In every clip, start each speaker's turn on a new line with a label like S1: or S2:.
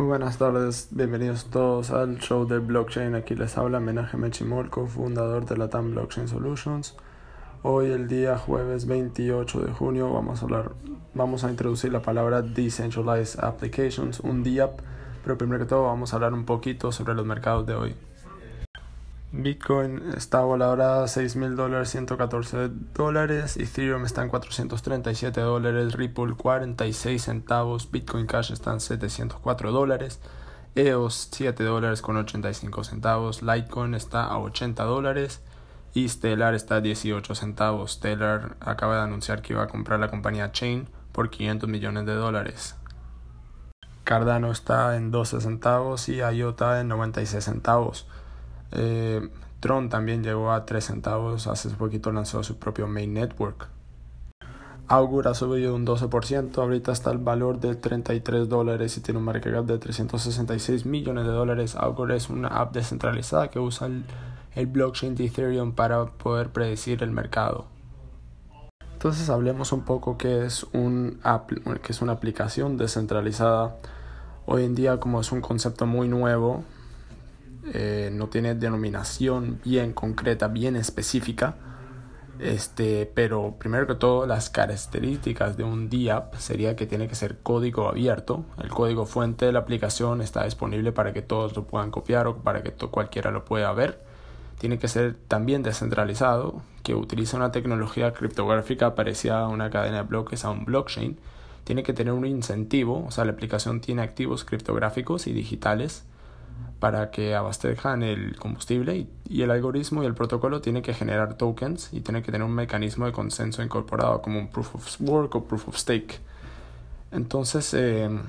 S1: Muy buenas tardes, bienvenidos todos al show de blockchain. Aquí les habla Menaje Chimolko, fundador de Latam Blockchain Solutions. Hoy, el día jueves 28 de junio, vamos a hablar, vamos a introducir la palabra Decentralized Applications, un DApp, pero primero que todo vamos a hablar un poquito sobre los mercados de hoy. Bitcoin está valorada a 6 mil dólares, 114 dólares. Ethereum está en 437 dólares. Ripple 46 centavos. Bitcoin Cash está en 704 dólares. EOS 7 dólares con 85 centavos. Litecoin está a 80 dólares. Y Stellar está a 18 centavos. Stellar acaba de anunciar que iba a comprar la compañía Chain por 500 millones de dólares. Cardano está en 12 centavos y IOTA en 96 centavos. Eh, Tron también llegó a 3 centavos, hace poquito lanzó su propio main network. Augur ha subido un 12%, ahorita está el valor de 33 dólares y tiene un market cap de 366 millones de dólares. Augur es una app descentralizada que usa el, blockchain de Ethereum para poder predecir el mercado. Entonces hablemos un poco qué es, un app, qué es una aplicación descentralizada. Hoy en día como es un concepto muy nuevo, eh, no tiene denominación bien concreta, bien específica. Este, pero primero que todo, las características de un DApp sería que tiene que ser código abierto. El código fuente de la aplicación está disponible para que todos lo puedan copiar o para que cualquiera lo pueda ver. Tiene que ser también descentralizado, que utiliza una tecnología criptográfica parecida a una cadena de bloques, a un blockchain. Tiene que tener un incentivo, o sea, la aplicación tiene activos criptográficos y digitales para que abastezcan el combustible y, el algoritmo y el protocolo tiene que generar tokens y tiene que tener un mecanismo de consenso incorporado como un proof of work o proof of stake. Entonces, em,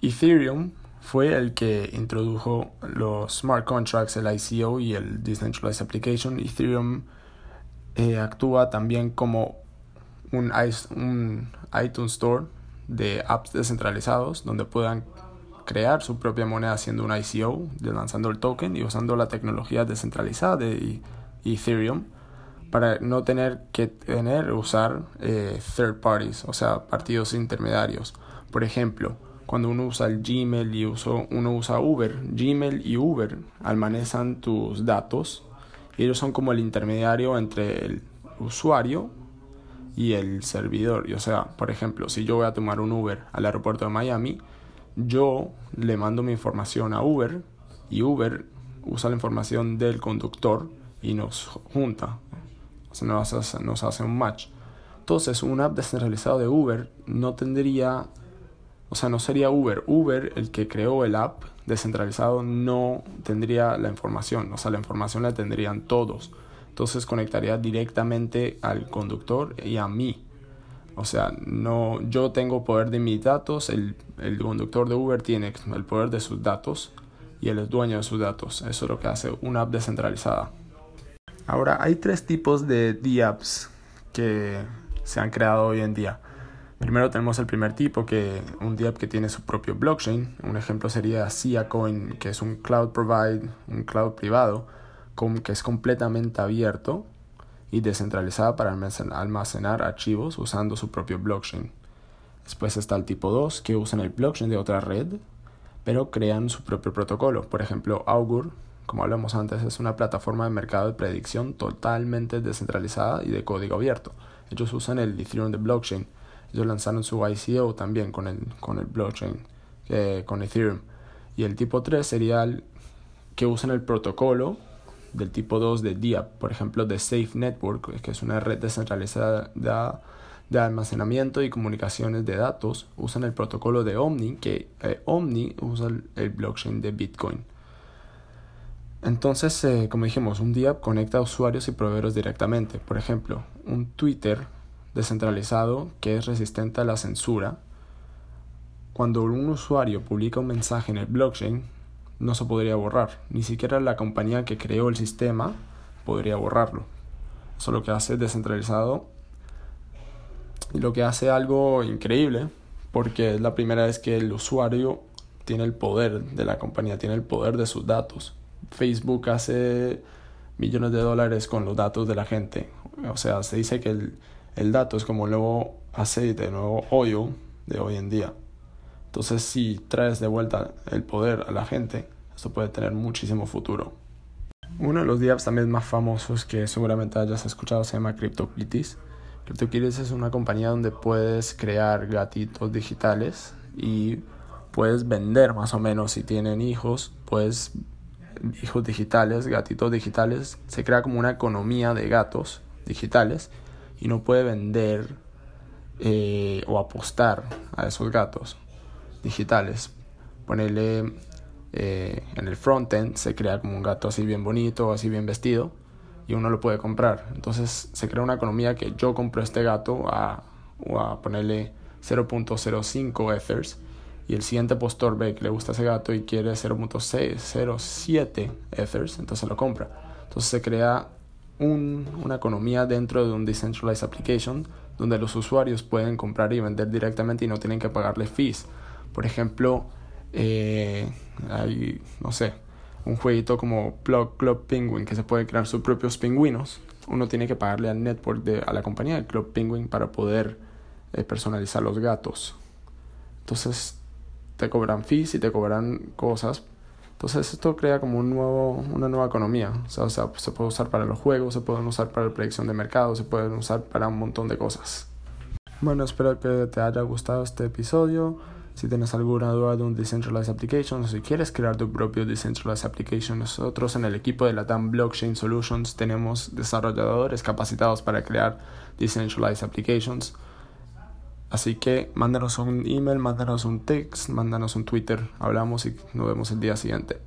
S1: Ethereum fue el que introdujo los smart contracts, el ICO y el Decentralized Application. Ethereum eh, actúa también como un, un iTunes Store de apps descentralizados donde puedan crear su propia moneda haciendo un ICO, lanzando el token y usando la tecnología descentralizada de Ethereum para no tener que tener usar eh, third parties, o sea, partidos intermediarios. Por ejemplo, cuando uno usa el Gmail y uso, uno usa Uber, Gmail y Uber almacenan tus datos y ellos son como el intermediario entre el usuario y el servidor. o sea, por ejemplo, si yo voy a tomar un Uber al aeropuerto de Miami, yo le mando mi información a Uber y Uber usa la información del conductor y nos junta, nos, hace, nos hace un match. Entonces, una app descentralizada de Uber no tendría, o sea, no sería Uber. Uber, el que creó el app descentralizado, no tendría la información, o sea, la información la tendrían todos. Entonces conectaría directamente al conductor y a mí. O sea, no, yo tengo poder de mis datos, el, el conductor de Uber tiene el poder de sus datos y él es dueño de sus datos. Eso es lo que hace una app descentralizada. Ahora, hay tres tipos de DApps que se han creado hoy en día. Primero tenemos el primer tipo, que un DApp que tiene su propio blockchain. Un ejemplo sería SiaCoin, que es un cloud provide, un cloud privado, que es completamente abierto y descentralizada para almacenar archivos usando su propio blockchain. Después está el tipo 2 que usan el blockchain de otra red, pero crean su propio protocolo. Por ejemplo, Augur, como hablamos antes, es una plataforma de mercado de predicción totalmente descentralizada y de código abierto. Ellos usan el Ethereum de blockchain. Ellos lanzaron su ICO también con el, con el blockchain, eh, con Ethereum. Y el tipo 3 sería el que usan el protocolo del tipo 2 de DIAP, por ejemplo de Safe Network, que es una red descentralizada de, almacenamiento y comunicaciones de datos, usan el protocolo de Omni, que eh, Omni usa el, blockchain de Bitcoin. Entonces, eh, como dijimos, un DIAP conecta a usuarios y proveedores directamente. Por ejemplo, un Twitter descentralizado que es resistente a la censura. Cuando un usuario publica un mensaje en el blockchain, no se podría borrar. Ni siquiera la compañía que creó el sistema podría borrarlo. Eso lo que hace descentralizado y lo que hace algo increíble porque es la primera vez que el usuario tiene el poder de la compañía, tiene el poder de sus datos. Facebook hace millones de dólares con los datos de la gente. O sea, se dice que el, el dato es como el nuevo aceite, nuevo oil de hoy en día Entonces, si traes de vuelta el poder a la gente, esto puede tener muchísimo futuro. Uno de los DApps también más famosos que seguramente hayas escuchado se llama CryptoKitties. CryptoKitties es una compañía donde puedes crear gatitos digitales y puedes vender más o menos si tienen hijos, puedes hijos digitales, gatitos digitales, se crea como una economía de gatos digitales y no puede vender eh, o apostar a esos gatos digitales. Ponerle eh, en el frontend, se crea como un gato así bien bonito, así bien vestido, y uno lo puede comprar. Entonces se crea una economía que yo compro este gato a, a ponerle 0.05 Ethers y el siguiente postor ve que le gusta ese gato y quiere 0.607 Ethers, entonces lo compra. Entonces se crea un, una economía dentro de un decentralized application donde los usuarios pueden comprar y vender directamente y no tienen que pagarle fees. Por ejemplo, eh, hay, no sé, un jueguito como Plug Club Penguin que se puede crear sus propios pingüinos. Uno tiene que pagarle al network de, a la compañía de Club Penguin para poder eh, personalizar los gatos. Entonces te cobran fees y te cobran cosas. Entonces esto crea como un nuevo, una nueva economía. O sea, o sea, se puede usar para los juegos, se pueden usar para la predicción de mercado, se pueden usar para un montón de cosas. Bueno, espero que te haya gustado este episodio. Si tienes alguna duda de un Decentralized Application o si quieres crear tu propio Decentralized Application, nosotros en el equipo de la TAM Blockchain Solutions tenemos desarrolladores capacitados para crear Decentralized Applications. Así que mándanos un email, mándanos un text, mándanos un Twitter, hablamos y nos vemos el día siguiente.